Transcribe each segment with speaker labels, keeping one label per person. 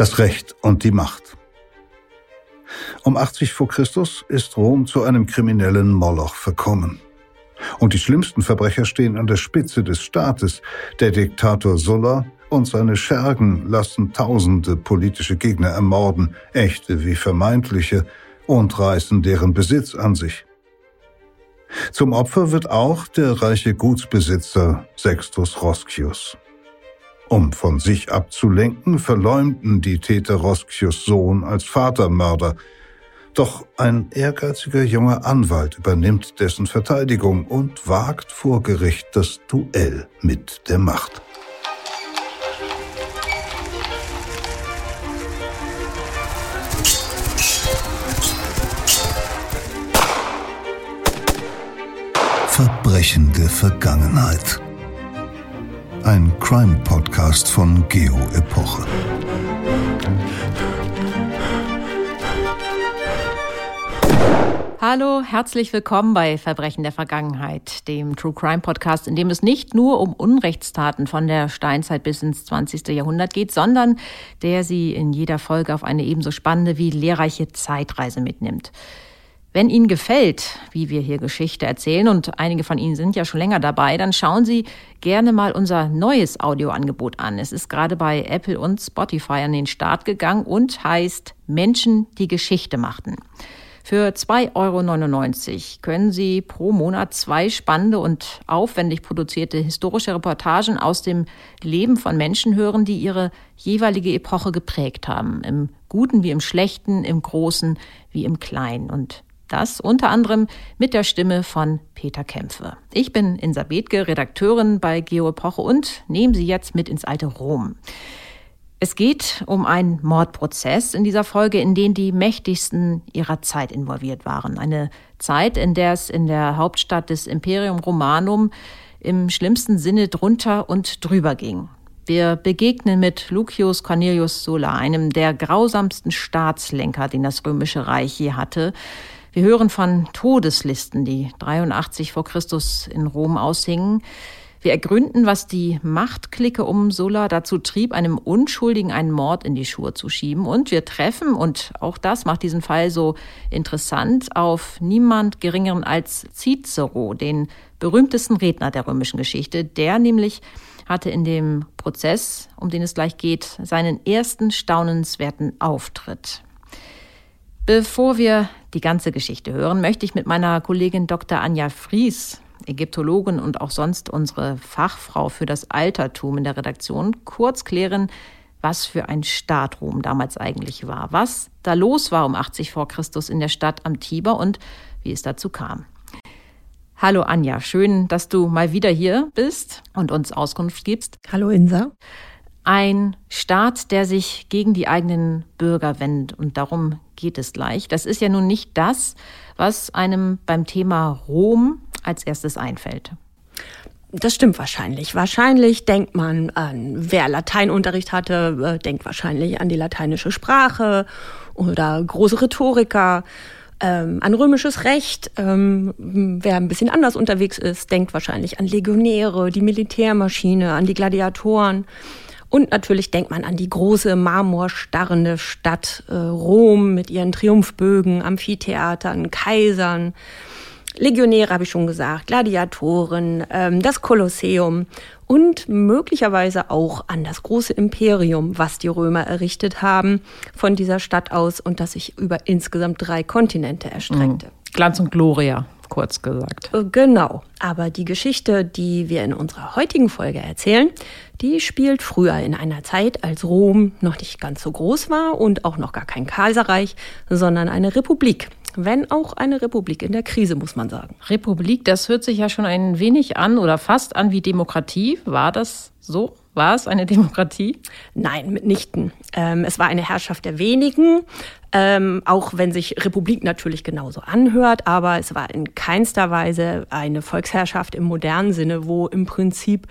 Speaker 1: das Recht und die Macht. Um 80 vor Christus ist Rom zu einem kriminellen Moloch verkommen. Und die schlimmsten Verbrecher stehen an der Spitze des Staates. Der Diktator Sulla und seine Schergen lassen tausende politische Gegner ermorden, echte wie vermeintliche, und reißen deren Besitz an sich. Zum Opfer wird auch der reiche Gutsbesitzer Sextus Roscius. Um von sich abzulenken, verleumden die Täter Roscius Sohn als Vatermörder. Doch ein ehrgeiziger junger Anwalt übernimmt dessen Verteidigung und wagt vor Gericht das Duell mit der Macht. Verbrechende Vergangenheit. Ein Crime-Podcast von Geo Epoche.
Speaker 2: Hallo, herzlich willkommen bei Verbrechen der Vergangenheit, dem True Crime Podcast, in dem es nicht nur um Unrechtstaten von der Steinzeit bis ins 20. Jahrhundert geht, sondern der sie in jeder Folge auf eine ebenso spannende wie lehrreiche Zeitreise mitnimmt. Wenn Ihnen gefällt, wie wir hier Geschichte erzählen, und einige von Ihnen sind ja schon länger dabei, dann schauen Sie gerne mal unser neues Audioangebot an. Es ist gerade bei Apple und Spotify an den Start gegangen und heißt Menschen, die Geschichte machten. Für 2,99 Euro können Sie pro Monat zwei spannende und aufwendig produzierte historische Reportagen aus dem Leben von Menschen hören, die ihre jeweilige Epoche geprägt haben. Im Guten wie im Schlechten, im Großen wie im Kleinen. Und das unter anderem mit der Stimme von Peter Kämpfe. Ich bin Insa Bethke, Redakteurin bei Geoepoche und nehme Sie jetzt mit ins alte Rom. Es geht um einen Mordprozess in dieser Folge, in den die mächtigsten ihrer Zeit involviert waren. Eine Zeit, in der es in der Hauptstadt des Imperium Romanum im schlimmsten Sinne drunter und drüber ging. Wir begegnen mit Lucius Cornelius Sulla, einem der grausamsten Staatslenker, den das Römische Reich je hatte, wir hören von Todeslisten, die 83 vor Christus in Rom aushingen. Wir ergründen, was die Machtklicke um Sulla dazu trieb, einem Unschuldigen einen Mord in die Schuhe zu schieben. Und wir treffen, und auch das macht diesen Fall so interessant, auf niemand geringeren als Cicero, den berühmtesten Redner der römischen Geschichte. Der nämlich hatte in dem Prozess, um den es gleich geht, seinen ersten staunenswerten Auftritt. Bevor wir die ganze Geschichte hören, möchte ich mit meiner Kollegin Dr. Anja Fries, Ägyptologin und auch sonst unsere Fachfrau für das Altertum in der Redaktion, kurz klären, was für ein Staat Rom damals eigentlich war, was da los war um 80 vor Christus in der Stadt am Tiber und wie es dazu kam. Hallo Anja, schön, dass du mal wieder hier bist und uns Auskunft gibst.
Speaker 3: Hallo Insa.
Speaker 2: Ein Staat, der sich gegen die eigenen Bürger wendet und darum geht es gleich. Das ist ja nun nicht das, was einem beim Thema Rom als erstes einfällt.
Speaker 3: Das stimmt wahrscheinlich. Wahrscheinlich denkt man an, wer Lateinunterricht hatte, äh, denkt wahrscheinlich an die lateinische Sprache oder große Rhetoriker. Ähm, an römisches Recht. Ähm, wer ein bisschen anders unterwegs ist, denkt wahrscheinlich an Legionäre, die Militärmaschine, an die Gladiatoren. Und natürlich denkt man an die große marmorstarrende Stadt äh, Rom mit ihren Triumphbögen, Amphitheatern, Kaisern. Legionäre habe ich schon gesagt, Gladiatoren, ähm, das Kolosseum und möglicherweise auch an das große Imperium, was die Römer errichtet haben von dieser Stadt aus und das sich über insgesamt drei Kontinente erstreckte. Mhm.
Speaker 2: Glanz und Gloria kurz gesagt.
Speaker 3: Äh, genau. Aber die Geschichte, die wir in unserer heutigen Folge erzählen, die spielt früher in einer Zeit, als Rom noch nicht ganz so groß war und auch noch gar kein Kaiserreich, sondern eine Republik. Wenn auch eine Republik in der Krise, muss man sagen.
Speaker 2: Republik, das hört sich ja schon ein wenig an oder fast an wie Demokratie. War das so? War es eine Demokratie?
Speaker 3: Nein, mitnichten. Ähm, es war eine Herrschaft der wenigen, ähm, auch wenn sich Republik natürlich genauso anhört, aber es war in keinster Weise eine Volksherrschaft im modernen Sinne, wo im Prinzip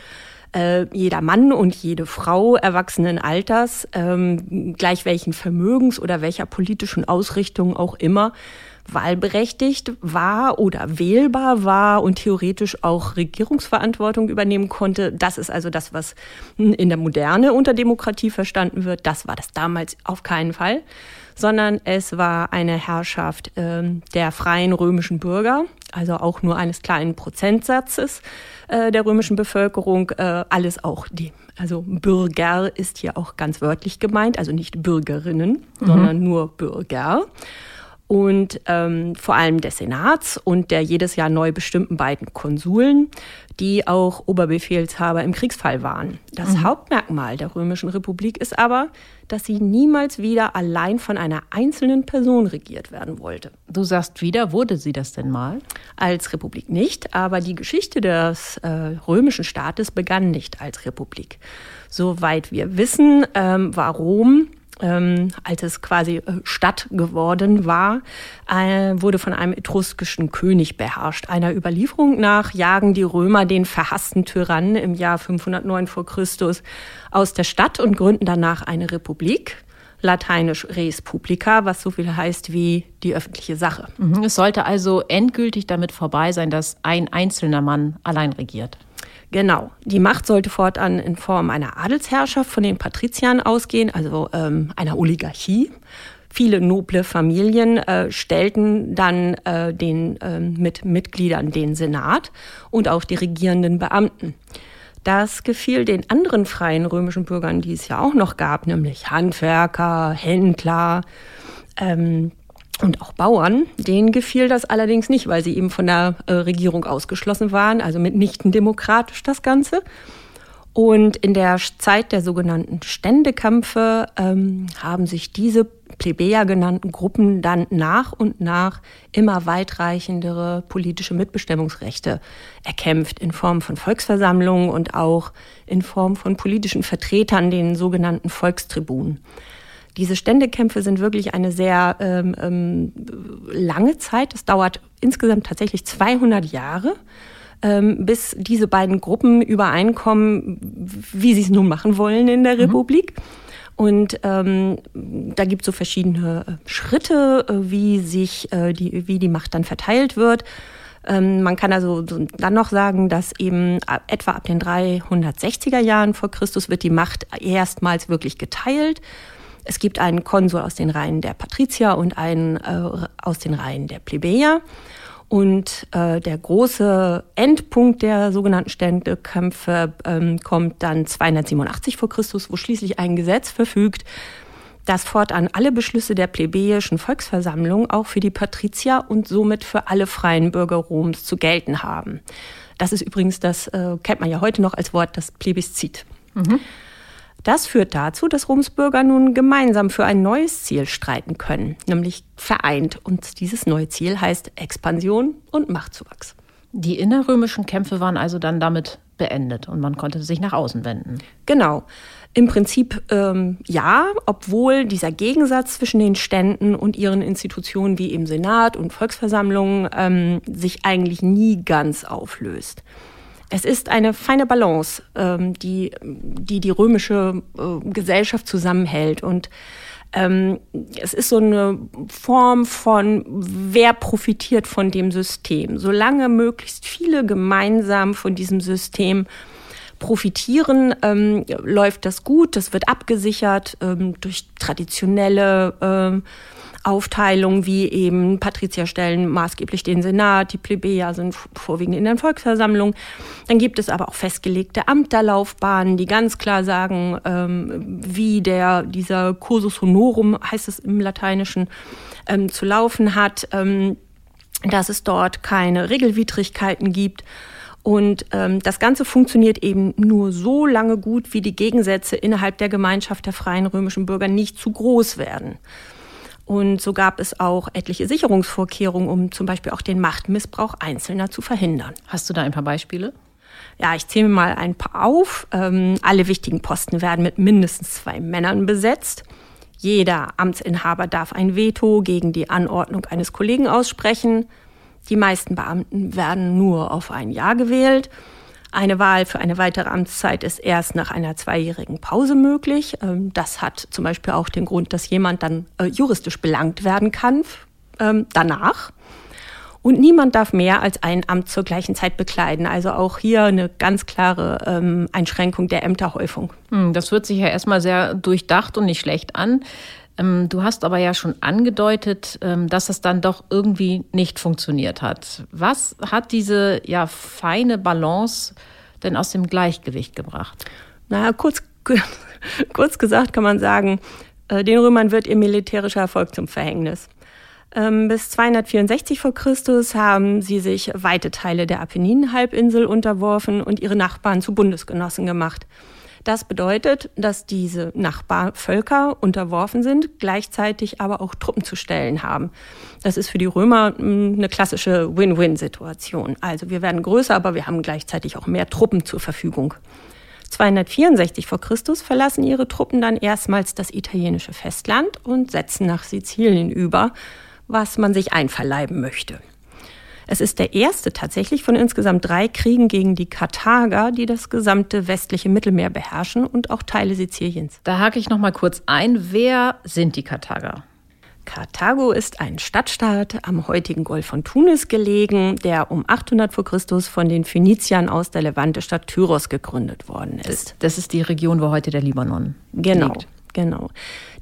Speaker 3: äh, jeder Mann und jede Frau erwachsenen Alters, ähm, gleich welchen Vermögens oder welcher politischen Ausrichtung auch immer, wahlberechtigt war oder wählbar war und theoretisch auch Regierungsverantwortung übernehmen konnte. Das ist also das, was in der Moderne unter Demokratie verstanden wird. Das war das damals auf keinen Fall, sondern es war eine Herrschaft äh, der freien römischen Bürger, also auch nur eines kleinen Prozentsatzes äh, der römischen Bevölkerung, äh, alles auch die. Also Bürger ist hier auch ganz wörtlich gemeint, also nicht Bürgerinnen, mhm. sondern nur Bürger und ähm, vor allem des Senats und der jedes Jahr neu bestimmten beiden Konsuln, die auch Oberbefehlshaber im Kriegsfall waren. Das mhm. Hauptmerkmal der Römischen Republik ist aber, dass sie niemals wieder allein von einer einzelnen Person regiert werden wollte.
Speaker 2: Du sagst wieder, wurde sie das denn mal?
Speaker 3: Als Republik nicht, aber die Geschichte des äh, römischen Staates begann nicht als Republik. Soweit wir wissen, ähm, war Rom ähm, als es quasi äh, Stadt geworden war, äh, wurde von einem etruskischen König beherrscht. Einer Überlieferung nach jagen die Römer den verhassten Tyrannen im Jahr 509 vor Christus aus der Stadt und gründen danach eine Republik lateinisch res publica, was so viel heißt wie die öffentliche Sache.
Speaker 2: Mhm. Es sollte also endgültig damit vorbei sein, dass ein einzelner Mann allein regiert.
Speaker 3: Genau. Die Macht sollte fortan in Form einer Adelsherrschaft von den Patriziern ausgehen, also ähm, einer Oligarchie. Viele noble Familien äh, stellten dann äh, den, äh, mit Mitgliedern den Senat und auch die regierenden Beamten. Das gefiel den anderen freien römischen Bürgern, die es ja auch noch gab, nämlich Handwerker, Händler, ähm, und auch Bauern, denen gefiel das allerdings nicht, weil sie eben von der äh, Regierung ausgeschlossen waren, also mitnichten demokratisch das Ganze. Und in der Zeit der sogenannten Ständekämpfe ähm, haben sich diese Plebejer genannten Gruppen dann nach und nach immer weitreichendere politische Mitbestimmungsrechte erkämpft in Form von Volksversammlungen und auch in Form von politischen Vertretern, den sogenannten Volkstribunen. Diese Ständekämpfe sind wirklich eine sehr ähm, ähm, lange Zeit. Es dauert insgesamt tatsächlich 200 Jahre, ähm, bis diese beiden Gruppen übereinkommen, wie sie es nun machen wollen in der mhm. Republik. Und ähm, da gibt es so verschiedene äh, Schritte, äh, wie sich äh, die, wie die Macht dann verteilt wird. Ähm, man kann also dann noch sagen, dass eben etwa ab den 360er Jahren vor Christus wird die Macht erstmals wirklich geteilt. Es gibt einen Konsul aus den Reihen der Patrizier und einen äh, aus den Reihen der Plebejer. Und äh, der große Endpunkt der sogenannten Ständekämpfe ähm, kommt dann 287 vor Christus, wo schließlich ein Gesetz verfügt, dass fortan alle Beschlüsse der plebejischen Volksversammlung auch für die Patrizier und somit für alle freien Bürger Roms zu gelten haben. Das ist übrigens, das äh, kennt man ja heute noch als Wort, das Plebiszit. Mhm. Das führt dazu, dass Roms Bürger nun gemeinsam für ein neues Ziel streiten können, nämlich vereint. Und dieses neue Ziel heißt Expansion und Machtzuwachs.
Speaker 2: Die innerrömischen Kämpfe waren also dann damit beendet und man konnte sich nach außen wenden.
Speaker 3: Genau. Im Prinzip ähm, ja, obwohl dieser Gegensatz zwischen den Ständen und ihren Institutionen wie im Senat und Volksversammlungen ähm, sich eigentlich nie ganz auflöst. Es ist eine feine Balance, ähm, die, die die römische äh, Gesellschaft zusammenhält. Und ähm, es ist so eine Form von, wer profitiert von dem System. Solange möglichst viele gemeinsam von diesem System profitieren, ähm, läuft das gut, das wird abgesichert ähm, durch traditionelle ähm, Aufteilung wie eben Patrizier stellen maßgeblich den Senat, die Plebejer sind vorwiegend in der Volksversammlung. Dann gibt es aber auch festgelegte Amterlaufbahnen, die ganz klar sagen, ähm, wie der dieser Cursus honorum heißt es im Lateinischen ähm, zu laufen hat, ähm, dass es dort keine Regelwidrigkeiten gibt. Und ähm, das Ganze funktioniert eben nur so lange gut, wie die Gegensätze innerhalb der Gemeinschaft der freien römischen Bürger nicht zu groß werden. Und so gab es auch etliche Sicherungsvorkehrungen, um zum Beispiel auch den Machtmissbrauch Einzelner zu verhindern.
Speaker 2: Hast du da ein paar Beispiele?
Speaker 3: Ja, ich zähle mir mal ein paar auf. Ähm, alle wichtigen Posten werden mit mindestens zwei Männern besetzt. Jeder Amtsinhaber darf ein Veto gegen die Anordnung eines Kollegen aussprechen. Die meisten Beamten werden nur auf ein Jahr gewählt. Eine Wahl für eine weitere Amtszeit ist erst nach einer zweijährigen Pause möglich. Ähm, das hat zum Beispiel auch den Grund, dass jemand dann äh, juristisch belangt werden kann ähm, danach. Und niemand darf mehr als ein Amt zur gleichen Zeit bekleiden. Also auch hier eine ganz klare ähm, Einschränkung der Ämterhäufung.
Speaker 2: Hm, das hört sich ja erstmal sehr durchdacht und nicht schlecht an. Ähm, du hast aber ja schon angedeutet, ähm, dass es dann doch irgendwie nicht funktioniert hat. Was hat diese ja feine Balance denn aus dem Gleichgewicht gebracht?
Speaker 3: Na, kurz, kurz gesagt kann man sagen, äh, den Römern wird ihr militärischer Erfolg zum Verhängnis. Ähm, bis 264 vor Christus haben sie sich weite Teile der Apenninenhalbinsel unterworfen und ihre Nachbarn zu Bundesgenossen gemacht. Das bedeutet, dass diese Nachbarvölker unterworfen sind, gleichzeitig aber auch Truppen zu stellen haben. Das ist für die Römer hm, eine klassische Win-Win-Situation. Also wir werden größer, aber wir haben gleichzeitig auch mehr Truppen zur Verfügung. 264 vor Christus verlassen ihre Truppen dann erstmals das italienische Festland und setzen nach Sizilien über, was man sich einverleiben möchte. Es ist der erste tatsächlich von insgesamt drei Kriegen gegen die Karthager, die das gesamte westliche Mittelmeer beherrschen und auch Teile Siziliens.
Speaker 2: Da hake ich noch mal kurz ein. Wer sind die Karthager?
Speaker 3: Karthago ist ein Stadtstaat am heutigen Golf von Tunis gelegen, der um 800 vor Christus von den Phöniziern aus der Levante-Stadt Tyros gegründet worden ist.
Speaker 2: Das, das, ist die Region, wo heute der Libanon
Speaker 3: genau, liegt. Genau.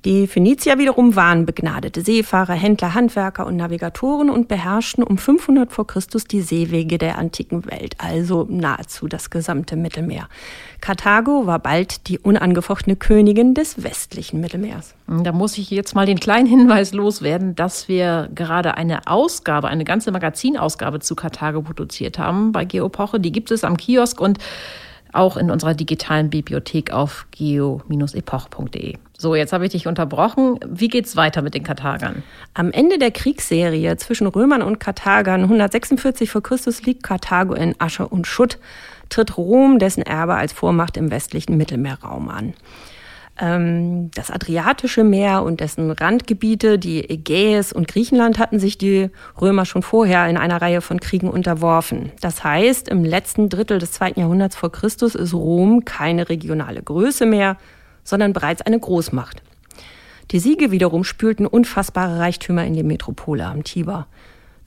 Speaker 3: Die Phönizier wiederum waren begnadete Seefahrer, Händler, Handwerker und Navigatoren und beherrschten um 500 vor Christus die Seewege der antiken Welt, also nahezu das gesamte Mittelmeer. Karthago war bald die unangefochtene Königin des westlichen Mittelmeers.
Speaker 2: Da muss ich jetzt mal den kleinen Hinweis loswerden, dass wir gerade eine Ausgabe, eine ganze Magazinausgabe zu Karthago produziert haben bei Geopoche. Die gibt es am Kiosk und auch in unserer digitalen Bibliothek auf geo-epoch.de. So, jetzt habe ich dich unterbrochen. Wie geht's weiter mit den Karthagern?
Speaker 3: Am Ende der Kriegsserie zwischen Römern und Karthagern 146 vor Christus liegt Karthago in Asche und Schutt, tritt Rom dessen Erbe als Vormacht im westlichen Mittelmeerraum an. Ähm, das Adriatische Meer und dessen Randgebiete, die Ägäis und Griechenland, hatten sich die Römer schon vorher in einer Reihe von Kriegen unterworfen. Das heißt, im letzten Drittel des zweiten Jahrhunderts vor Christus ist Rom keine regionale Größe mehr, sondern bereits eine Großmacht. Die Siege wiederum spülten unfassbare Reichtümer in die Metropole am Tiber.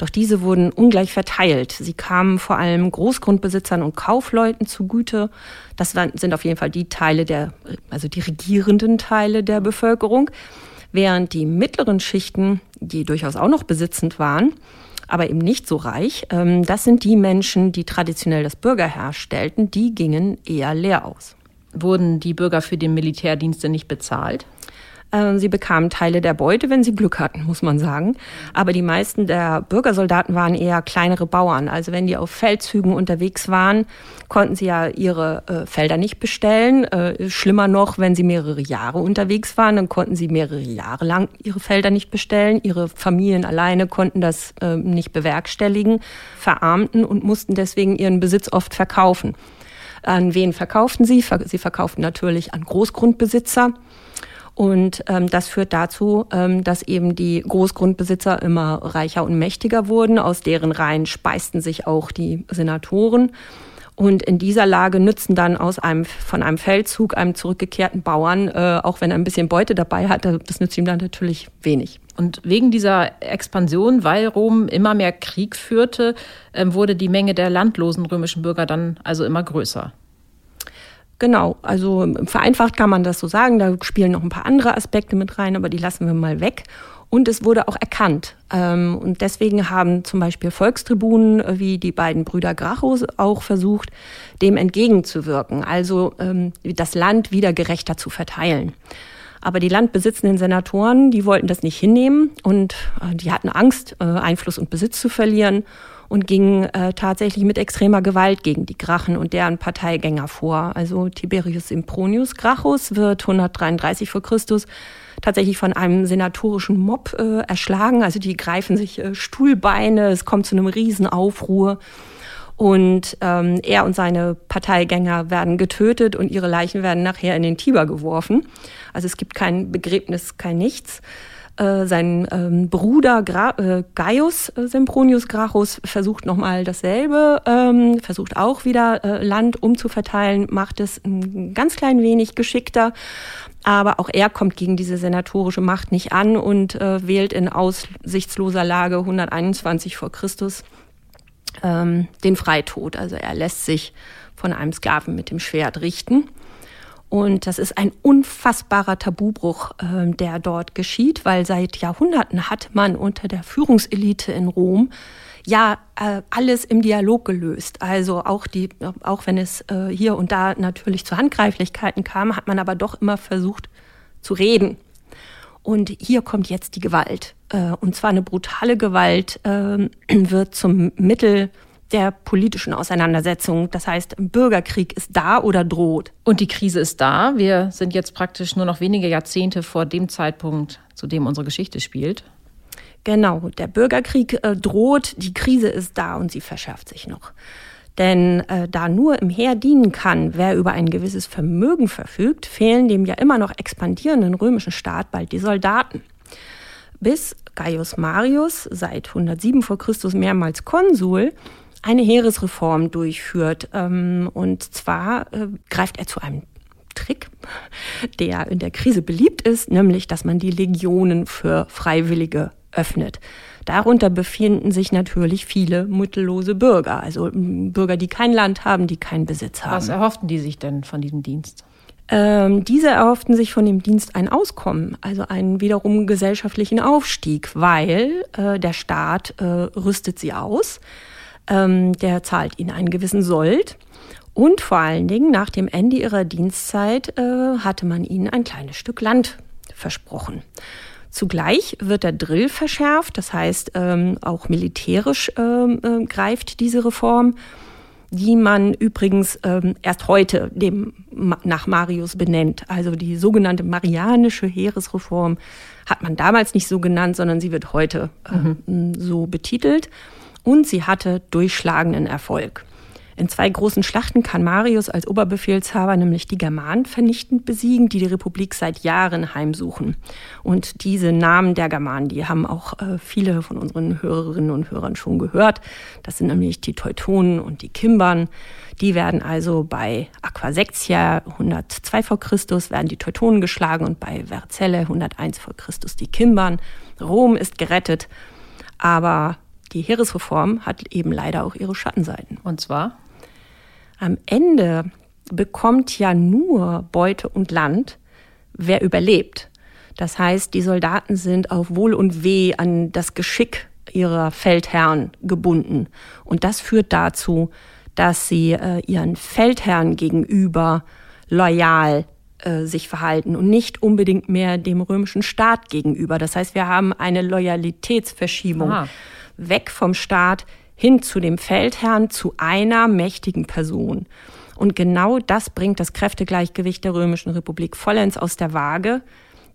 Speaker 3: Doch diese wurden ungleich verteilt. Sie kamen vor allem Großgrundbesitzern und Kaufleuten zugute. Das sind auf jeden Fall die Teile der, also die regierenden Teile der Bevölkerung. Während die mittleren Schichten, die durchaus auch noch besitzend waren, aber eben nicht so reich, ähm, das sind die Menschen, die traditionell das Bürgerherr stellten, die gingen eher leer aus.
Speaker 2: Wurden die Bürger für den Militärdienste nicht bezahlt?
Speaker 3: Ähm, sie bekamen Teile der Beute, wenn sie Glück hatten, muss man sagen. Aber die meisten der Bürgersoldaten waren eher kleinere Bauern. Also wenn die auf Feldzügen unterwegs waren, konnten sie ja ihre äh, Felder nicht bestellen. Äh, schlimmer noch, wenn sie mehrere Jahre unterwegs waren, dann konnten sie mehrere Jahre lang ihre Felder nicht bestellen. Ihre Familien alleine konnten das äh, nicht bewerkstelligen, verarmten und mussten deswegen ihren Besitz oft verkaufen. An wen verkauften sie? Sie verkauften natürlich an Großgrundbesitzer. Und ähm, das führt dazu, ähm, dass eben die Großgrundbesitzer immer reicher und mächtiger wurden. Aus deren Reihen speisten sich auch die Senatoren. Und in dieser Lage nützen dann aus einem, von einem Feldzug einem zurückgekehrten Bauern, äh, auch wenn er ein bisschen Beute dabei hat, das nützt ihm dann natürlich wenig.
Speaker 2: Und wegen dieser Expansion, weil Rom immer mehr Krieg führte, äh, wurde die Menge der landlosen römischen Bürger dann also immer größer.
Speaker 3: Genau, also vereinfacht kann man das so sagen. Da spielen noch ein paar andere Aspekte mit rein, aber die lassen wir mal weg. Und es wurde auch erkannt. Ähm, und deswegen haben zum Beispiel Volkstribunen äh, wie die beiden Brüder Gracchus auch versucht, dem entgegenzuwirken, also ähm, das Land wieder gerechter zu verteilen. Aber die landbesitzenden Senatoren, die wollten das nicht hinnehmen und äh, die hatten Angst, äh, Einfluss und Besitz zu verlieren und ging äh, tatsächlich mit extremer Gewalt gegen die Grachen und deren Parteigänger vor. Also Tiberius Impronius Gracchus wird 133 vor Christus tatsächlich von einem senatorischen Mob erschlagen. Also die greifen sich Stuhlbeine, es kommt zu einem Riesenaufruhr. Und ähm, er und seine Parteigänger werden getötet und ihre Leichen werden nachher in den Tiber geworfen. Also es gibt kein Begräbnis, kein Nichts. Äh, sein ähm, Bruder Gra äh, Gaius äh, Sempronius Gracchus versucht nochmal dasselbe, ähm, versucht auch wieder äh, Land umzuverteilen, macht es ein ganz klein wenig geschickter. Aber auch er kommt gegen diese senatorische Macht nicht an und äh, wählt in aussichtsloser Lage 121 vor Christus ähm, den Freitod. Also er lässt sich von einem Sklaven mit dem Schwert richten. Und das ist ein unfassbarer Tabubruch, äh, der dort geschieht, weil seit Jahrhunderten hat man unter der Führungselite in Rom ja äh, alles im Dialog gelöst. Also auch die, auch wenn es äh, hier und da natürlich zu Handgreiflichkeiten kam, hat man aber doch immer versucht zu reden. Und hier kommt jetzt die Gewalt. Äh, und zwar eine brutale Gewalt äh, wird zum Mittel der politischen Auseinandersetzung. Das heißt, Bürgerkrieg ist da oder droht.
Speaker 2: Und die Krise ist da. Wir sind jetzt praktisch nur noch wenige Jahrzehnte vor dem Zeitpunkt, zu dem unsere Geschichte spielt.
Speaker 3: Genau, der Bürgerkrieg äh, droht, die Krise ist da und sie verschärft sich noch. Denn äh, da nur im Heer dienen kann, wer über ein gewisses Vermögen verfügt, fehlen dem ja immer noch expandierenden römischen Staat bald die Soldaten. Bis Gaius Marius, seit 107 vor Christus mehrmals Konsul, eine Heeresreform durchführt. Ähm, und zwar äh, greift er zu einem Trick, der in der Krise beliebt ist, nämlich dass man die Legionen für Freiwillige öffnet. Darunter befinden sich natürlich viele mittellose Bürger, also Bürger, die kein Land haben, die keinen Besitz haben.
Speaker 2: Was erhofften die sich denn von diesem Dienst?
Speaker 3: Ähm, diese erhofften sich von dem Dienst ein Auskommen, also einen wiederum gesellschaftlichen Aufstieg, weil äh, der Staat äh, rüstet sie aus, ähm, der zahlt ihnen einen gewissen Sold und vor allen Dingen nach dem Ende ihrer Dienstzeit äh, hatte man ihnen ein kleines Stück Land versprochen. Zugleich wird der Drill verschärft, das heißt ähm, auch militärisch ähm, äh, greift diese Reform, die man übrigens ähm, erst heute dem, nach Marius benennt. Also die sogenannte Marianische Heeresreform hat man damals nicht so genannt, sondern sie wird heute mhm. so betitelt. Und sie hatte durchschlagenden Erfolg. In zwei großen Schlachten kann Marius als Oberbefehlshaber nämlich die Germanen vernichtend besiegen, die die Republik seit Jahren heimsuchen. Und diese Namen der Germanen, die haben auch äh, viele von unseren Hörerinnen und Hörern schon gehört. Das sind nämlich die Teutonen und die Kimbern. Die werden also bei Aquasexia 102 vor Christus werden die Teutonen geschlagen und bei Verzelle 101 vor Christus die Kimbern. Rom ist gerettet, aber die Heeresreform hat eben leider auch ihre Schattenseiten.
Speaker 2: Und zwar?
Speaker 3: Am Ende bekommt ja nur Beute und Land, wer überlebt. Das heißt, die Soldaten sind auf Wohl und Weh an das Geschick ihrer Feldherren gebunden. Und das führt dazu, dass sie äh, ihren Feldherren gegenüber loyal äh, sich verhalten und nicht unbedingt mehr dem römischen Staat gegenüber. Das heißt, wir haben eine Loyalitätsverschiebung Aha. weg vom Staat hin zu dem Feldherrn, zu einer mächtigen Person. Und genau das bringt das Kräftegleichgewicht der Römischen Republik vollends aus der Waage.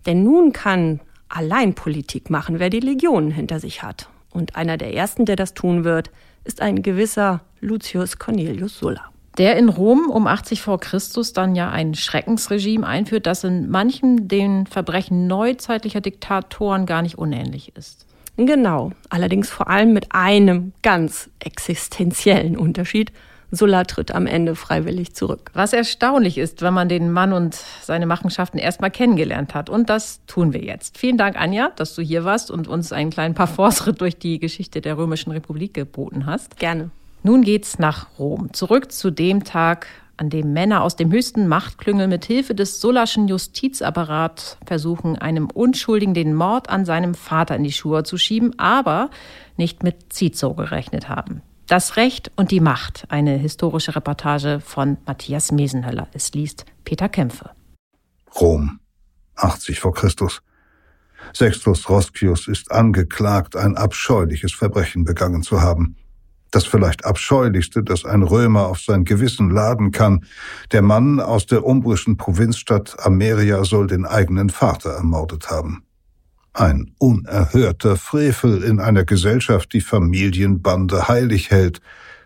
Speaker 3: Denn nun kann allein Politik machen, wer die Legionen hinter sich hat. Und einer der ersten, der das tun wird, ist ein gewisser Lucius Cornelius Sulla.
Speaker 2: Der in Rom um 80 vor Christus dann ja ein Schreckensregime einführt, das in manchen den Verbrechen neuzeitlicher Diktatoren gar nicht unähnlich ist.
Speaker 3: Genau, allerdings vor allem mit einem ganz existenziellen Unterschied. Sulla tritt am Ende freiwillig zurück.
Speaker 2: Was erstaunlich ist, wenn man den Mann und seine Machenschaften erstmal kennengelernt hat. Und das tun wir jetzt. Vielen Dank, Anja, dass du hier warst und uns einen kleinen Parforce-Ritt durch die Geschichte der Römischen Republik geboten hast.
Speaker 3: Gerne.
Speaker 2: Nun geht's nach Rom. Zurück zu dem Tag, an dem Männer aus dem höchsten Machtklüngel mit Hilfe des Sullaschen Justizapparats versuchen, einem Unschuldigen den Mord an seinem Vater in die Schuhe zu schieben, aber nicht mit Cicero gerechnet haben. Das Recht und die Macht, eine historische Reportage von Matthias Mesenhöller. Es liest Peter Kämpfe.
Speaker 1: Rom, 80 vor Christus. Sextus Roscius ist angeklagt, ein abscheuliches Verbrechen begangen zu haben das vielleicht abscheulichste, das ein Römer auf sein Gewissen laden kann. Der Mann aus der umbrischen Provinzstadt Ameria soll den eigenen Vater ermordet haben. Ein unerhörter Frevel in einer Gesellschaft, die Familienbande heilig hält,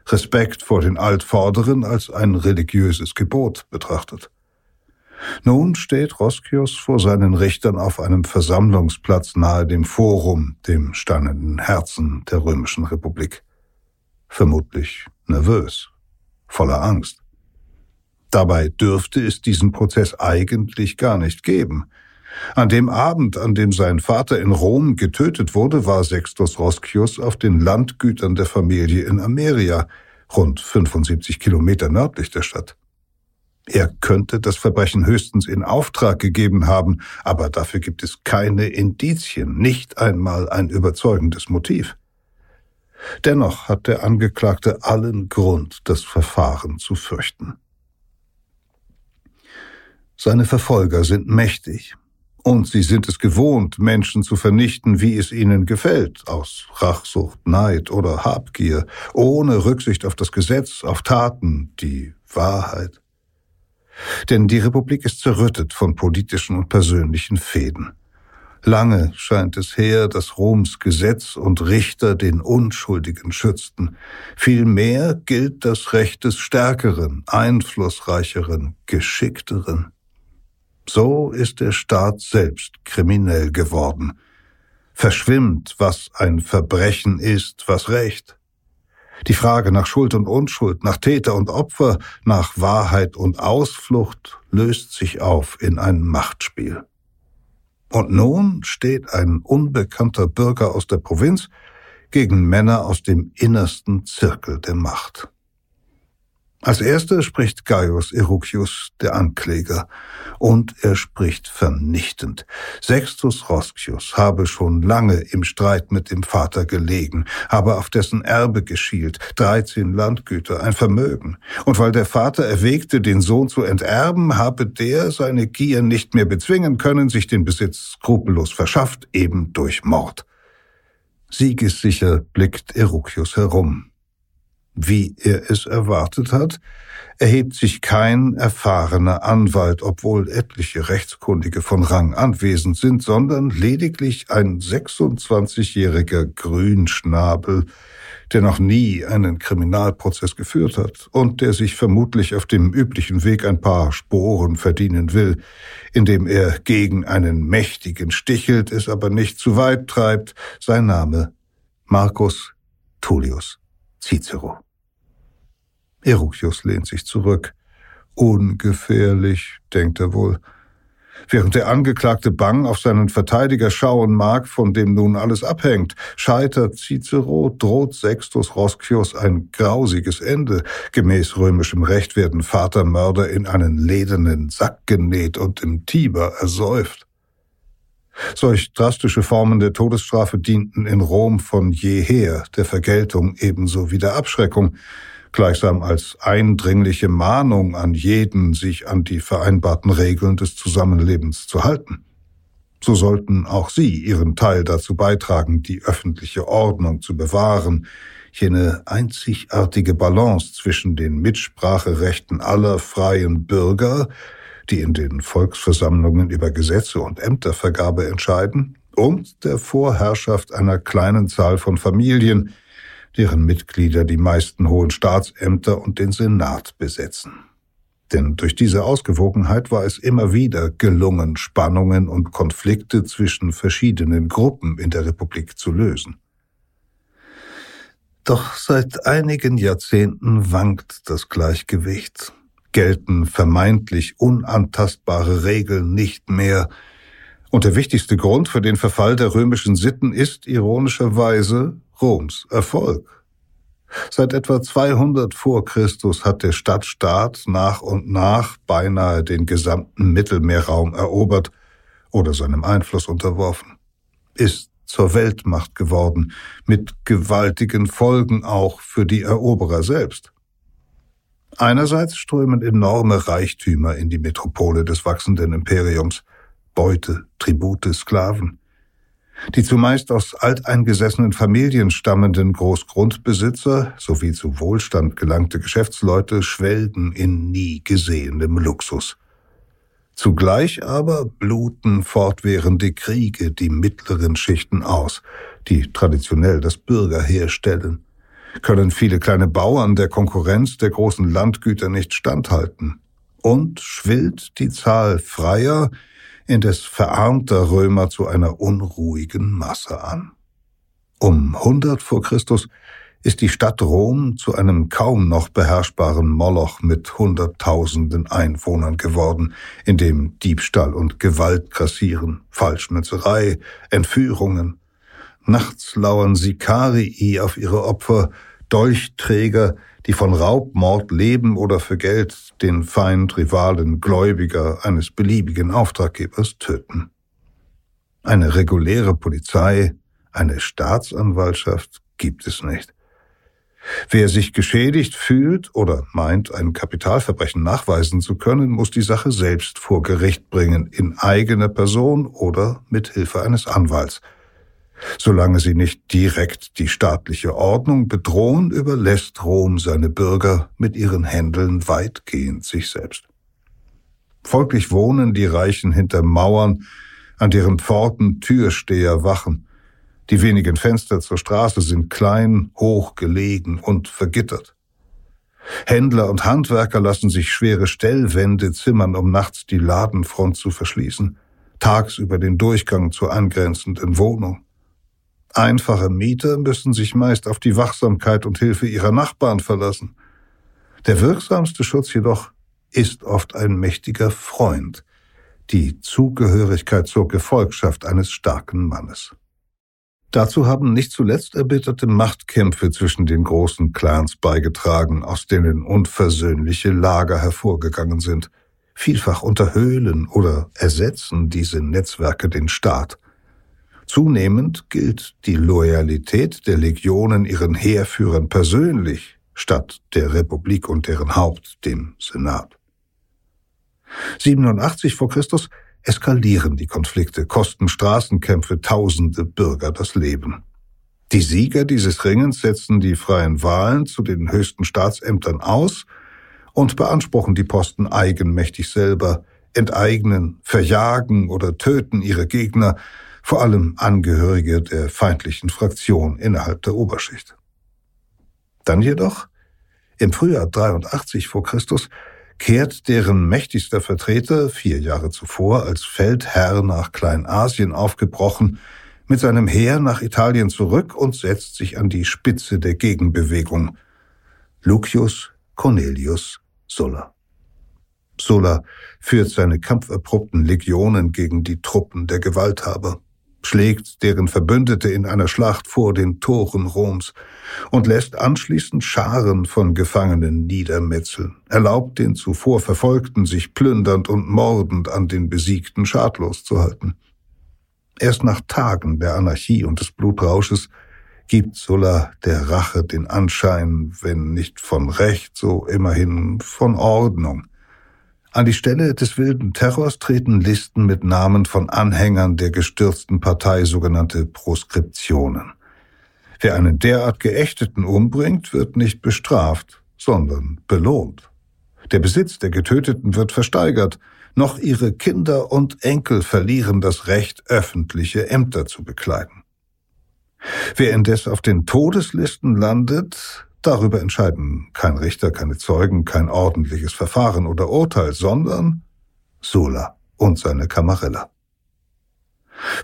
Speaker 1: Respekt vor den Altvorderen als ein religiöses Gebot betrachtet. Nun steht Roskius vor seinen Richtern auf einem Versammlungsplatz nahe dem Forum, dem steinenden Herzen der römischen Republik. Vermutlich nervös, voller Angst. Dabei dürfte es diesen Prozess eigentlich gar nicht geben. An dem Abend, an dem sein Vater in Rom getötet wurde, war Sextus Roscius auf den Landgütern der Familie in Ameria, rund 75 Kilometer nördlich der Stadt. Er könnte das Verbrechen höchstens in Auftrag gegeben haben, aber dafür gibt es keine Indizien, nicht einmal ein überzeugendes Motiv. Dennoch hat der Angeklagte allen Grund, das Verfahren zu fürchten. Seine Verfolger sind mächtig, und sie sind es gewohnt, Menschen zu vernichten, wie es ihnen gefällt, aus Rachsucht, Neid oder Habgier, ohne Rücksicht auf das Gesetz, auf Taten, die Wahrheit. Denn die Republik ist zerrüttet von politischen und persönlichen Fäden. Lange scheint es her, dass Roms Gesetz und Richter den Unschuldigen schützten. Vielmehr gilt das Recht des Stärkeren, Einflussreicheren, Geschickteren. So ist der Staat selbst kriminell geworden. Verschwimmt, was ein Verbrechen ist, was Recht. Die Frage nach Schuld und Unschuld, nach Täter und Opfer, nach Wahrheit und Ausflucht löst sich auf in ein Machtspiel. Und nun steht ein unbekannter Bürger aus der Provinz gegen Männer aus dem innersten Zirkel der Macht. Als erster spricht Gaius Erucius, der Ankläger, und er spricht vernichtend. Sextus Roscius habe schon lange im Streit mit dem Vater gelegen, habe auf dessen Erbe geschielt, dreizehn Landgüter, ein Vermögen. Und weil der Vater erwägte, den Sohn zu enterben, habe der seine Gier nicht mehr bezwingen können, sich den Besitz skrupellos verschafft, eben durch Mord. Siegessicher blickt Erucius herum wie er es erwartet hat, erhebt sich kein erfahrener Anwalt, obwohl etliche Rechtskundige von Rang anwesend sind, sondern lediglich ein 26-jähriger Grünschnabel, der noch nie einen Kriminalprozess geführt hat und der sich vermutlich auf dem üblichen Weg ein paar Sporen verdienen will, indem er gegen einen Mächtigen stichelt, es aber nicht zu weit treibt, sein Name Marcus Tullius Cicero. Eruchius lehnt sich zurück. Ungefährlich, denkt er wohl. Während der Angeklagte bang auf seinen Verteidiger schauen mag, von dem nun alles abhängt, scheitert Cicero, droht Sextus Roscius ein grausiges Ende. Gemäß römischem Recht werden Vatermörder in einen ledernen Sack genäht und im Tiber ersäuft. Solch drastische Formen der Todesstrafe dienten in Rom von jeher der Vergeltung ebenso wie der Abschreckung, gleichsam als eindringliche Mahnung an jeden, sich an die vereinbarten Regeln des Zusammenlebens zu halten. So sollten auch Sie Ihren Teil dazu beitragen, die öffentliche Ordnung zu bewahren, jene einzigartige Balance zwischen den Mitspracherechten aller freien Bürger, die in den Volksversammlungen über Gesetze und Ämtervergabe entscheiden, und der Vorherrschaft einer kleinen Zahl von Familien, deren Mitglieder die meisten hohen Staatsämter und den Senat besetzen. Denn durch diese Ausgewogenheit war es immer wieder gelungen, Spannungen und Konflikte zwischen verschiedenen Gruppen in der Republik zu lösen. Doch seit einigen Jahrzehnten wankt das Gleichgewicht, gelten vermeintlich unantastbare Regeln nicht mehr, und der wichtigste Grund für den Verfall der römischen Sitten ist ironischerweise Roms Erfolg. Seit etwa 200 vor Christus hat der Stadtstaat nach und nach beinahe den gesamten Mittelmeerraum erobert oder seinem Einfluss unterworfen, ist zur Weltmacht geworden, mit gewaltigen Folgen auch für die Eroberer selbst. Einerseits strömen enorme Reichtümer in die Metropole des wachsenden Imperiums, Beute, Tribute, Sklaven. Die zumeist aus alteingesessenen Familien stammenden Großgrundbesitzer sowie zu Wohlstand gelangte Geschäftsleute schwelgen in nie gesehenem Luxus. Zugleich aber bluten fortwährende Kriege die mittleren Schichten aus, die traditionell das Bürgerheer stellen. Können viele kleine Bauern der Konkurrenz der großen Landgüter nicht standhalten. und schwillt die Zahl freier, indes verarmter Römer zu einer unruhigen Masse an. Um 100 vor Christus ist die Stadt Rom zu einem kaum noch beherrschbaren Moloch mit Hunderttausenden Einwohnern geworden, in dem Diebstahl und Gewalt grassieren, Falschmützerei, Entführungen. Nachts lauern Sikarii auf ihre Opfer, Dolchträger, die von Raubmord leben oder für Geld den Feind, Rivalen, Gläubiger eines beliebigen Auftraggebers töten. Eine reguläre Polizei, eine Staatsanwaltschaft gibt es nicht. Wer sich geschädigt fühlt oder meint, ein Kapitalverbrechen nachweisen zu können, muss die Sache selbst vor Gericht bringen, in eigener Person oder mit Hilfe eines Anwalts. Solange sie nicht direkt die staatliche Ordnung bedrohen, überlässt Rom seine Bürger mit ihren Händeln weitgehend sich selbst. Folglich wohnen die Reichen hinter Mauern, an deren Pforten Türsteher wachen, die wenigen Fenster zur Straße sind klein, hoch gelegen und vergittert. Händler und Handwerker lassen sich schwere Stellwände zimmern, um nachts die Ladenfront zu verschließen, tagsüber den Durchgang zur angrenzenden Wohnung. Einfache Mieter müssen sich meist auf die Wachsamkeit und Hilfe ihrer Nachbarn verlassen. Der wirksamste Schutz jedoch ist oft ein mächtiger Freund, die Zugehörigkeit zur Gefolgschaft eines starken Mannes. Dazu haben nicht zuletzt erbitterte Machtkämpfe zwischen den großen Clans beigetragen, aus denen unversöhnliche Lager hervorgegangen sind. Vielfach unterhöhlen oder ersetzen diese Netzwerke den Staat. Zunehmend gilt die Loyalität der Legionen ihren Heerführern persönlich statt der Republik und deren Haupt, dem Senat. 87 vor Christus eskalieren die Konflikte, kosten Straßenkämpfe tausende Bürger das Leben. Die Sieger dieses Ringens setzen die freien Wahlen zu den höchsten Staatsämtern aus und beanspruchen die Posten eigenmächtig selber, enteignen, verjagen oder töten ihre Gegner, vor allem Angehörige der feindlichen Fraktion innerhalb der Oberschicht. Dann jedoch, im Frühjahr 83 vor Christus, kehrt deren mächtigster Vertreter, vier Jahre zuvor als Feldherr nach Kleinasien aufgebrochen, mit seinem Heer nach Italien zurück und setzt sich an die Spitze der Gegenbewegung. Lucius Cornelius Sulla. Sulla führt seine kampferprobten Legionen gegen die Truppen der Gewalthaber schlägt deren Verbündete in einer Schlacht vor den Toren Roms und lässt anschließend Scharen von Gefangenen niedermetzeln, erlaubt den zuvor Verfolgten, sich plündernd und mordend an den Besiegten schadlos zu halten. Erst nach Tagen der Anarchie und des Blutrausches gibt Sulla der Rache den Anschein, wenn nicht von Recht, so immerhin von Ordnung. An die Stelle des wilden Terrors treten Listen mit Namen von Anhängern der gestürzten Partei, sogenannte Proskriptionen. Wer einen derart Geächteten umbringt, wird nicht bestraft, sondern belohnt. Der Besitz der Getöteten wird versteigert, noch ihre Kinder und Enkel verlieren das Recht, öffentliche Ämter zu bekleiden. Wer indes auf den Todeslisten landet, Darüber entscheiden kein Richter, keine Zeugen, kein ordentliches Verfahren oder Urteil, sondern Sula und seine Kamarilla.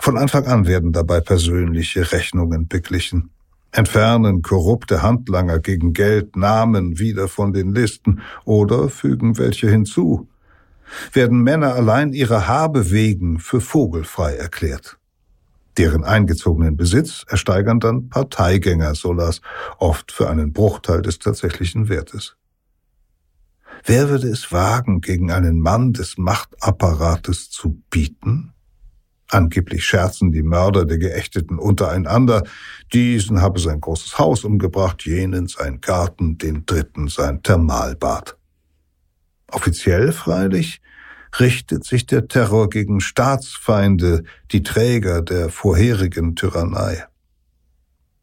Speaker 1: Von Anfang an werden dabei persönliche Rechnungen beglichen, entfernen korrupte Handlanger gegen Geld Namen wieder von den Listen oder fügen welche hinzu, werden Männer allein ihrer Habe wegen für vogelfrei erklärt. Deren eingezogenen Besitz ersteigern dann Parteigänger Solas, oft für einen Bruchteil des tatsächlichen Wertes. Wer würde es wagen, gegen einen Mann des Machtapparates zu bieten? Angeblich scherzen die Mörder der Geächteten untereinander, diesen habe sein großes Haus umgebracht, jenen sein Garten, den dritten sein Thermalbad. Offiziell freilich richtet sich der Terror gegen Staatsfeinde, die Träger der vorherigen Tyrannei.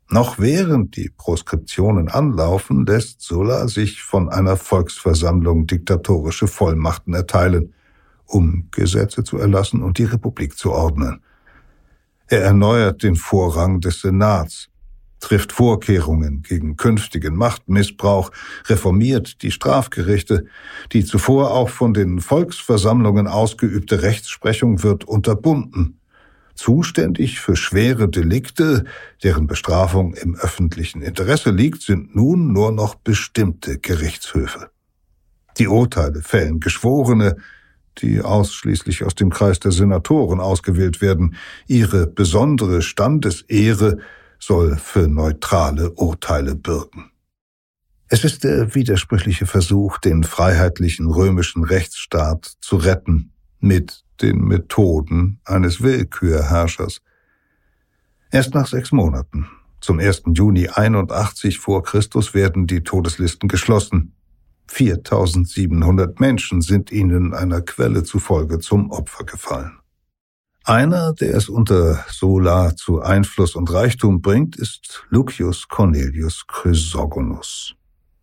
Speaker 1: Noch während die Proskriptionen anlaufen, lässt Sulla sich von einer Volksversammlung diktatorische Vollmachten erteilen, um Gesetze zu erlassen und die Republik zu ordnen. Er erneuert den Vorrang des Senats, trifft Vorkehrungen gegen künftigen Machtmissbrauch, reformiert die Strafgerichte, die zuvor auch von den Volksversammlungen ausgeübte Rechtsprechung wird unterbunden. Zuständig für schwere Delikte, deren Bestrafung im öffentlichen Interesse liegt, sind nun nur noch bestimmte Gerichtshöfe. Die Urteile fällen Geschworene, die ausschließlich aus dem Kreis der Senatoren ausgewählt werden. Ihre besondere Standesehre soll für neutrale Urteile bürgen. Es ist der widersprüchliche Versuch, den freiheitlichen römischen Rechtsstaat zu retten mit den Methoden eines Willkürherrschers. Erst nach sechs Monaten, zum 1. Juni 81 vor Christus, werden die Todeslisten geschlossen. 4700 Menschen sind ihnen einer Quelle zufolge zum Opfer gefallen. Einer, der es unter Sola zu Einfluss und Reichtum bringt, ist Lucius Cornelius Chrysogonus,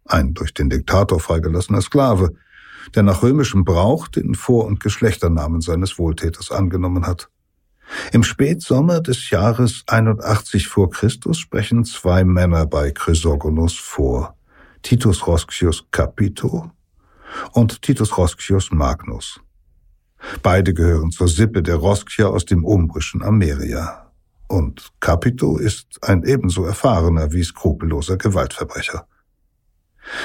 Speaker 1: ein durch den Diktator freigelassener Sklave, der nach römischem Brauch den Vor- und Geschlechternamen seines Wohltäters angenommen hat. Im Spätsommer des Jahres 81 vor Christus sprechen zwei Männer bei Chrysogonus vor, Titus Roscius Capito und Titus Roscius Magnus. Beide gehören zur Sippe der Roscia aus dem umbrischen Ameria. Und Capito ist ein ebenso erfahrener wie skrupelloser Gewaltverbrecher.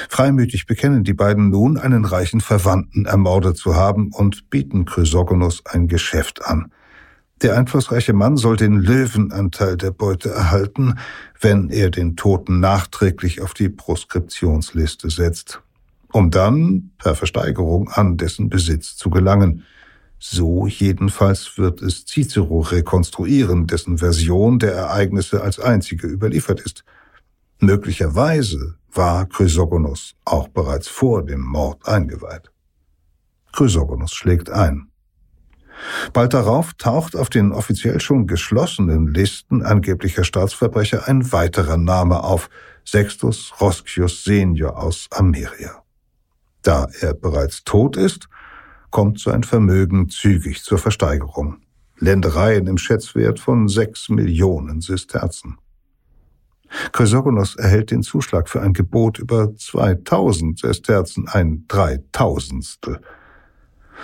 Speaker 1: Freimütig bekennen die beiden nun, einen reichen Verwandten ermordet zu haben und bieten Chrysogonus ein Geschäft an. Der einflussreiche Mann soll den Löwenanteil der Beute erhalten, wenn er den Toten nachträglich auf die Proskriptionsliste setzt, um dann per Versteigerung an dessen Besitz zu gelangen. So jedenfalls wird es Cicero rekonstruieren, dessen Version der Ereignisse als einzige überliefert ist. Möglicherweise war Chrysogonus auch bereits vor dem Mord eingeweiht. Chrysogonus schlägt ein. Bald darauf taucht auf den offiziell schon geschlossenen Listen angeblicher Staatsverbrecher ein weiterer Name auf, Sextus Roscius Senior aus Ameria. Da er bereits tot ist, kommt sein Vermögen zügig zur Versteigerung. Ländereien im Schätzwert von sechs Millionen Sesterzen. Chrysogonos erhält den Zuschlag für ein Gebot über 2000 Sesterzen, ein Dreitausendstel.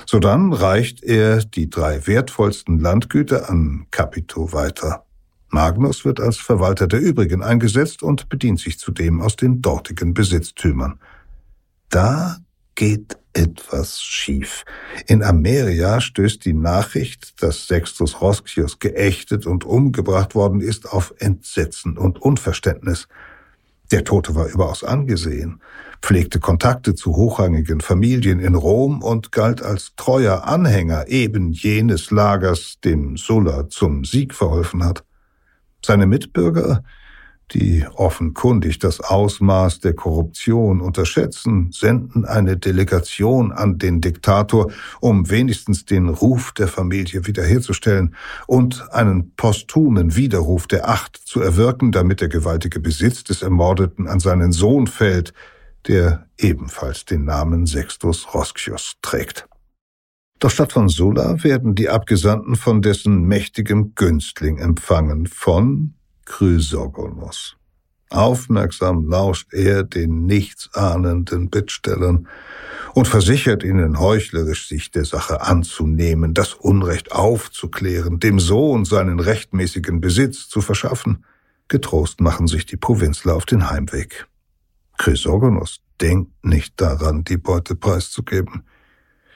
Speaker 1: Sodann reicht er die drei wertvollsten Landgüter an Capito weiter. Magnus wird als Verwalter der übrigen eingesetzt und bedient sich zudem aus den dortigen Besitztümern. Da geht etwas schief. In Ameria stößt die Nachricht, dass Sextus Roscius geächtet und umgebracht worden ist, auf Entsetzen und Unverständnis. Der Tote war überaus angesehen, pflegte Kontakte zu hochrangigen Familien in Rom und galt als treuer Anhänger eben jenes Lagers, dem Sulla zum Sieg verholfen hat. Seine Mitbürger die offenkundig das Ausmaß der Korruption unterschätzen, senden eine Delegation an den Diktator, um wenigstens den Ruf der Familie wiederherzustellen und einen posthumen Widerruf der Acht zu erwirken, damit der gewaltige Besitz des Ermordeten an seinen Sohn fällt, der ebenfalls den Namen Sextus Roscius trägt. Doch statt von Sulla werden die Abgesandten von dessen mächtigem Günstling empfangen, von Chrysogonos. Aufmerksam lauscht er den nichtsahnenden Bittstellern und versichert ihnen heuchlerisch, sich der Sache anzunehmen, das Unrecht aufzuklären, dem Sohn seinen rechtmäßigen Besitz zu verschaffen. Getrost machen sich die Provinzler auf den Heimweg. Chrysogonos denkt nicht daran, die Beute preiszugeben.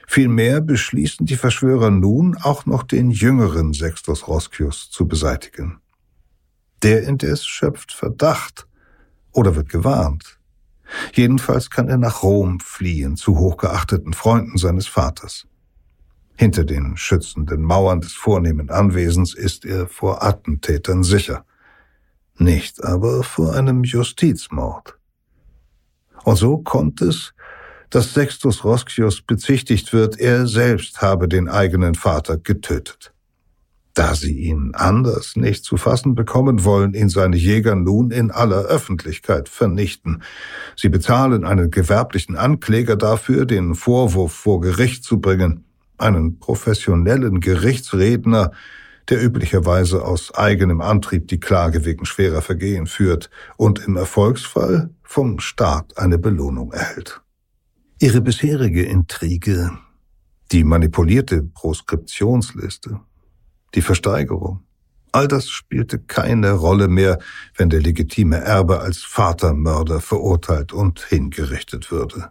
Speaker 1: Vielmehr beschließen die Verschwörer nun auch noch den jüngeren Sextus Roscius zu beseitigen. Der indes schöpft Verdacht oder wird gewarnt. Jedenfalls kann er nach Rom fliehen zu hochgeachteten Freunden seines Vaters. Hinter den schützenden Mauern des vornehmen Anwesens ist er vor Attentätern sicher, nicht aber vor einem Justizmord. Und so kommt es, dass Sextus Roscius bezichtigt wird, er selbst habe den eigenen Vater getötet. Da sie ihn anders nicht zu fassen bekommen, wollen ihn seine Jäger nun in aller Öffentlichkeit vernichten. Sie bezahlen einen gewerblichen Ankläger dafür, den Vorwurf vor Gericht zu bringen, einen professionellen Gerichtsredner, der üblicherweise aus eigenem Antrieb die Klage wegen schwerer Vergehen führt und im Erfolgsfall vom Staat eine Belohnung erhält. Ihre bisherige Intrige, die manipulierte Proskriptionsliste, die Versteigerung, all das spielte keine Rolle mehr, wenn der legitime Erbe als Vatermörder verurteilt und hingerichtet würde.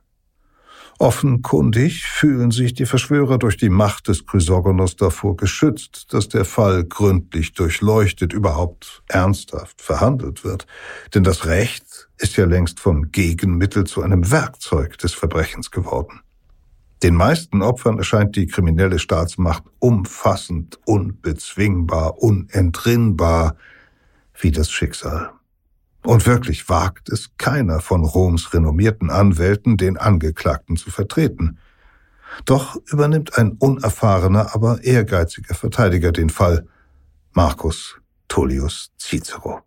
Speaker 1: Offenkundig fühlen sich die Verschwörer durch die Macht des Chrysogonos davor geschützt, dass der Fall gründlich durchleuchtet, überhaupt ernsthaft verhandelt wird. Denn das Recht ist ja längst vom Gegenmittel zu einem Werkzeug des Verbrechens geworden. Den meisten Opfern erscheint die kriminelle Staatsmacht umfassend, unbezwingbar, unentrinnbar wie das Schicksal. Und wirklich wagt es keiner von Roms renommierten Anwälten, den Angeklagten zu vertreten. Doch übernimmt ein unerfahrener, aber ehrgeiziger Verteidiger den Fall, Marcus Tullius Cicero.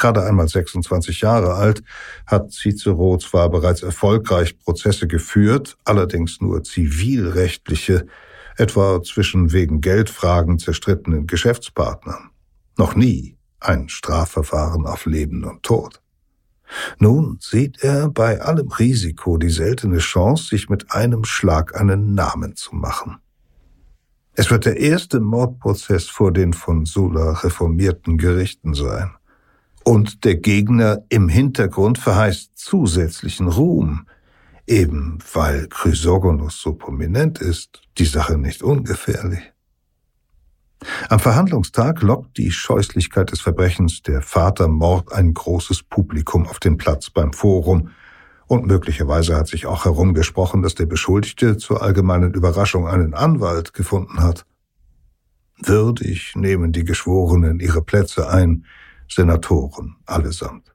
Speaker 1: Gerade einmal 26 Jahre alt, hat Cicero zwar bereits erfolgreich Prozesse geführt, allerdings nur zivilrechtliche, etwa zwischen wegen Geldfragen zerstrittenen Geschäftspartnern. Noch nie ein Strafverfahren auf Leben und Tod. Nun sieht er bei allem Risiko die seltene Chance, sich mit einem Schlag einen Namen zu machen. Es wird der erste Mordprozess vor den von Sulla reformierten Gerichten sein. Und der Gegner im Hintergrund verheißt zusätzlichen Ruhm, eben weil Chrysogonus so prominent ist, die Sache nicht ungefährlich. Am Verhandlungstag lockt die Scheußlichkeit des Verbrechens der Vatermord ein großes Publikum auf den Platz beim Forum, und möglicherweise hat sich auch herumgesprochen, dass der Beschuldigte zur allgemeinen Überraschung einen Anwalt gefunden hat. Würdig nehmen die Geschworenen ihre Plätze ein, Senatoren allesamt.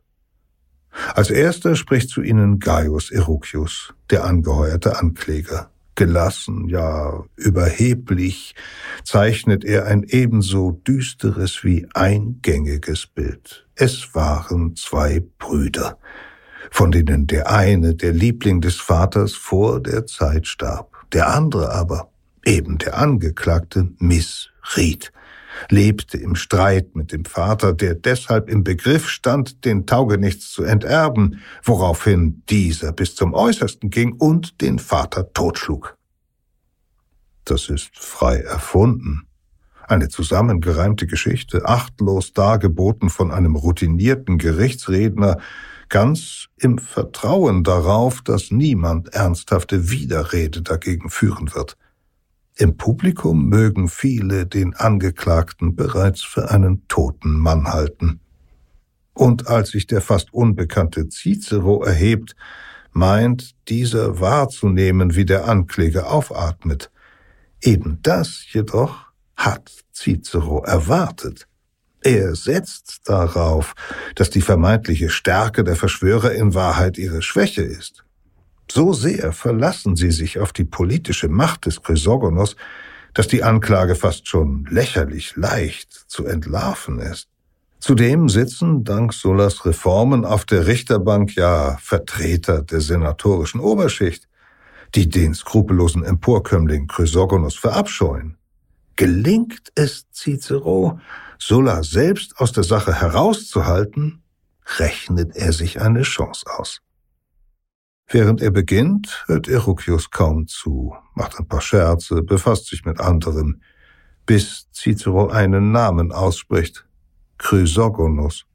Speaker 1: Als erster spricht zu ihnen Gaius Erucius, der angeheuerte Ankläger. Gelassen, ja überheblich, zeichnet er ein ebenso düsteres wie eingängiges Bild. Es waren zwei Brüder, von denen der eine, der Liebling des Vaters, vor der Zeit starb, der andere aber, eben der Angeklagte, missriet, lebte im Streit mit dem Vater, der deshalb im Begriff stand, den Taugenichts zu enterben, woraufhin dieser bis zum Äußersten ging und den Vater totschlug. Das ist frei erfunden. Eine zusammengereimte Geschichte, achtlos dargeboten von einem routinierten Gerichtsredner, ganz im Vertrauen darauf, dass niemand ernsthafte Widerrede dagegen führen wird. Im Publikum mögen viele den Angeklagten bereits für einen toten Mann halten. Und als sich der fast unbekannte Cicero erhebt, meint dieser wahrzunehmen, wie der Ankläger aufatmet. Eben das jedoch hat Cicero erwartet. Er setzt darauf, dass die vermeintliche Stärke der Verschwörer in Wahrheit ihre Schwäche ist. So sehr verlassen sie sich auf die politische Macht des Chrysogonos, dass die Anklage fast schon lächerlich leicht zu entlarven ist. Zudem sitzen dank Sullas Reformen auf der Richterbank ja Vertreter der senatorischen Oberschicht, die den skrupellosen Emporkömmling Chrysogonos verabscheuen. Gelingt es Cicero, Sulla selbst aus der Sache herauszuhalten, rechnet er sich eine Chance aus. Während er beginnt, hört Erucius kaum zu, macht ein paar Scherze, befasst sich mit anderem, bis Cicero einen Namen ausspricht, Chrysogonus.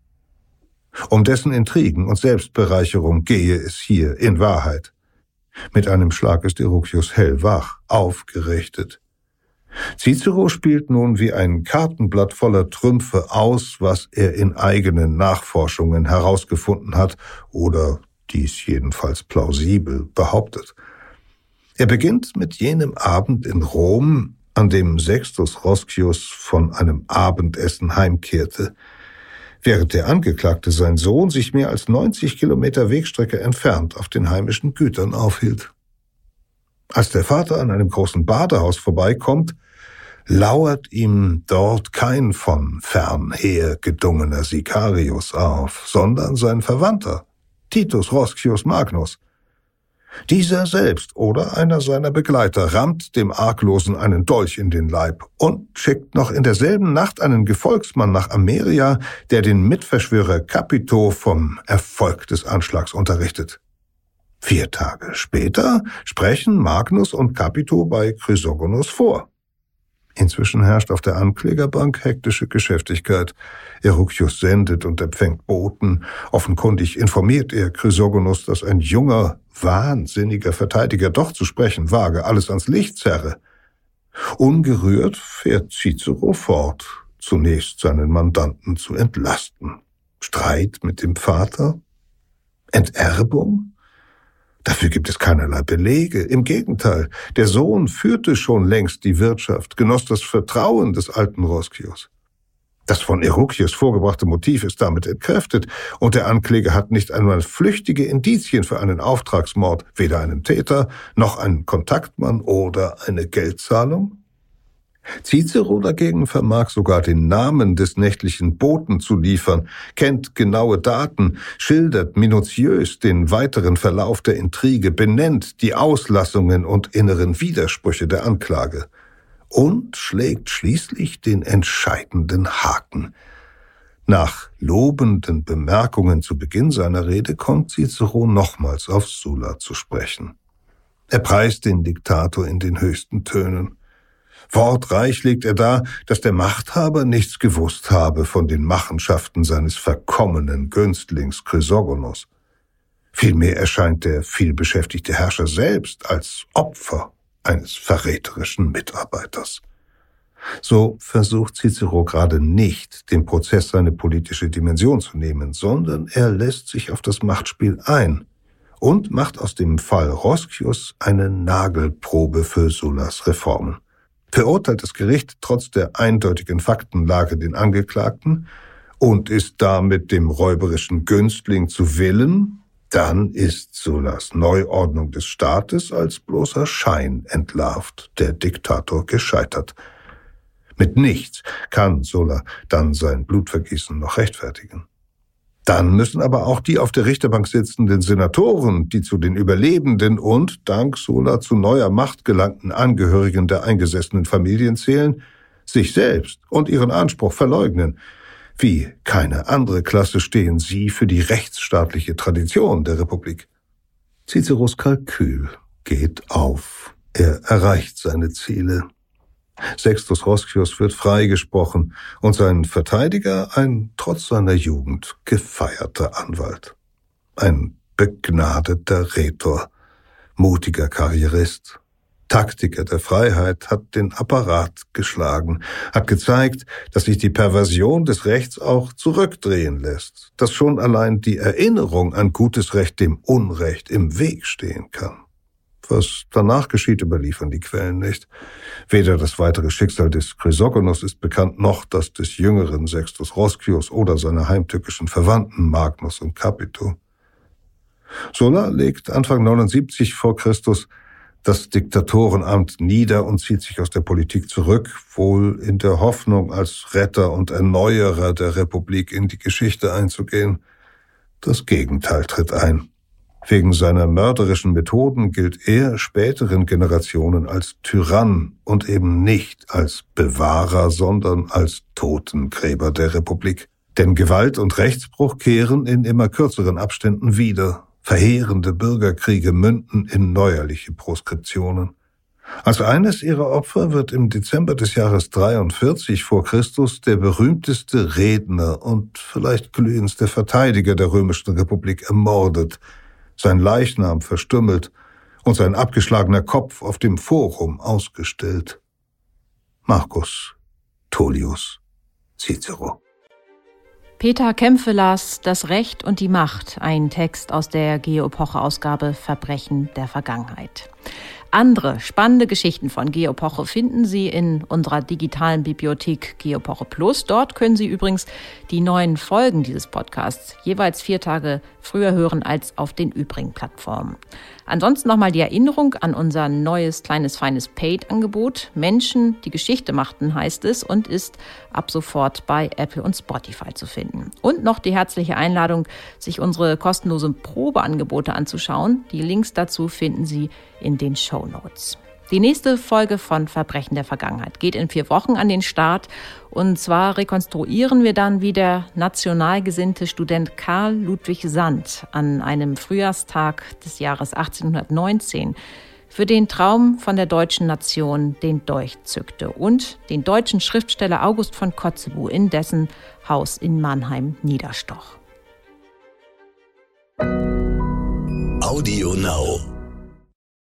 Speaker 1: Um dessen Intrigen und Selbstbereicherung gehe es hier in Wahrheit. Mit einem Schlag ist Erucius hellwach, aufgerichtet. Cicero spielt nun wie ein Kartenblatt voller Trümpfe aus, was er in eigenen Nachforschungen herausgefunden hat oder dies jedenfalls plausibel behauptet. Er beginnt mit jenem Abend in Rom, an dem Sextus Roscius von einem Abendessen heimkehrte, während der Angeklagte sein Sohn sich mehr als 90 Kilometer Wegstrecke entfernt auf den heimischen Gütern aufhielt. Als der Vater an einem großen Badehaus vorbeikommt, lauert ihm dort kein von fernher gedungener Sicarius auf, sondern sein Verwandter, Titus Roscius Magnus. Dieser selbst oder einer seiner Begleiter rammt dem Arglosen einen Dolch in den Leib und schickt noch in derselben Nacht einen Gefolgsmann nach Ameria, der den Mitverschwörer Capito vom Erfolg des Anschlags unterrichtet. Vier Tage später sprechen Magnus und Capito bei Chrysogonos vor. Inzwischen herrscht auf der Anklägerbank hektische Geschäftigkeit. Eruchius sendet und empfängt Boten. Offenkundig informiert er Chrysogonos, dass ein junger, wahnsinniger Verteidiger doch zu sprechen wage, alles ans Licht zerre. Ungerührt fährt Cicero fort, zunächst seinen Mandanten zu entlasten. Streit mit dem Vater? Enterbung? Dafür gibt es keinerlei Belege. Im Gegenteil, der Sohn führte schon längst die Wirtschaft, genoss das Vertrauen des alten Roskios. Das von Erukius vorgebrachte Motiv ist damit entkräftet, und der Ankläger hat nicht einmal flüchtige Indizien für einen Auftragsmord, weder einen Täter, noch einen Kontaktmann oder eine Geldzahlung? Cicero dagegen vermag sogar den Namen des nächtlichen Boten zu liefern, kennt genaue Daten, schildert minutiös den weiteren Verlauf der Intrige, benennt die Auslassungen und inneren Widersprüche der Anklage und schlägt schließlich den entscheidenden Haken. Nach lobenden Bemerkungen zu Beginn seiner Rede kommt Cicero nochmals auf Sulla zu sprechen. Er preist den Diktator in den höchsten Tönen. Wortreich legt er dar, dass der Machthaber nichts gewusst habe von den Machenschaften seines verkommenen Günstlings Chrysogonos. Vielmehr erscheint der vielbeschäftigte Herrscher selbst als Opfer eines verräterischen Mitarbeiters. So versucht Cicero gerade nicht, dem Prozess seine politische Dimension zu nehmen, sondern er lässt sich auf das Machtspiel ein und macht aus dem Fall Roscius eine Nagelprobe für Sullas Reformen verurteilt das Gericht trotz der eindeutigen Faktenlage den Angeklagten und ist damit dem räuberischen Günstling zu Willen, dann ist Sullas Neuordnung des Staates als bloßer Schein entlarvt, der Diktator gescheitert. Mit nichts kann Sulla dann sein Blutvergießen noch rechtfertigen. Dann müssen aber auch die auf der Richterbank sitzenden Senatoren, die zu den Überlebenden und dank Sola zu neuer Macht gelangten Angehörigen der eingesessenen Familien zählen, sich selbst und ihren Anspruch verleugnen. Wie keine andere Klasse stehen sie für die rechtsstaatliche Tradition der Republik. Ciceros Kalkül geht auf. Er erreicht seine Ziele. Sextus Roscius wird freigesprochen und sein Verteidiger ein trotz seiner Jugend gefeierter Anwalt. Ein begnadeter Rhetor, mutiger Karrierist, Taktiker der Freiheit hat den Apparat geschlagen, hat gezeigt, dass sich die Perversion des Rechts auch zurückdrehen lässt, dass schon allein die Erinnerung an gutes Recht dem Unrecht im Weg stehen kann. Was danach geschieht, überliefern die Quellen nicht. Weder das weitere Schicksal des Chrysogonos ist bekannt, noch das des jüngeren Sextus Roscius oder seiner heimtückischen Verwandten Magnus und Capito. Sulla legt Anfang 79 vor Christus das Diktatorenamt nieder und zieht sich aus der Politik zurück, wohl in der Hoffnung, als Retter und Erneuerer der Republik in die Geschichte einzugehen. Das Gegenteil tritt ein. Wegen seiner mörderischen Methoden gilt er späteren Generationen als Tyrann und eben nicht als Bewahrer, sondern als Totengräber der Republik. Denn Gewalt und Rechtsbruch kehren in immer kürzeren Abständen wieder. Verheerende Bürgerkriege münden in neuerliche Proskriptionen. Als eines ihrer Opfer wird im Dezember des Jahres 43 vor Christus der berühmteste Redner und vielleicht glühendste Verteidiger der römischen Republik ermordet, sein Leichnam verstümmelt und sein abgeschlagener Kopf auf dem Forum ausgestellt. Marcus Tullius Cicero.
Speaker 2: Peter Kämpfe las Das Recht und die Macht, ein Text aus der Geo-Epoche-Ausgabe Verbrechen der Vergangenheit. Andere spannende Geschichten von Geopoche finden Sie in unserer digitalen Bibliothek Geopoche Plus. Dort können Sie übrigens die neuen Folgen dieses Podcasts jeweils vier Tage früher hören als auf den übrigen Plattformen. Ansonsten nochmal die Erinnerung an unser neues kleines feines Paid-Angebot. Menschen, die Geschichte machten, heißt es und ist ab sofort bei Apple und Spotify zu finden. Und noch die herzliche Einladung, sich unsere kostenlosen Probeangebote anzuschauen. Die Links dazu finden Sie in den Show Notes. Die nächste Folge von Verbrechen der Vergangenheit geht in vier Wochen an den Start. Und zwar rekonstruieren wir dann, wie der national gesinnte Student Karl Ludwig Sand an einem Frühjahrstag des Jahres 1819 für den Traum von der deutschen Nation den Dolch zückte und den deutschen Schriftsteller August von Kotzebue in dessen Haus in Mannheim niederstoch.
Speaker 4: Audio Now.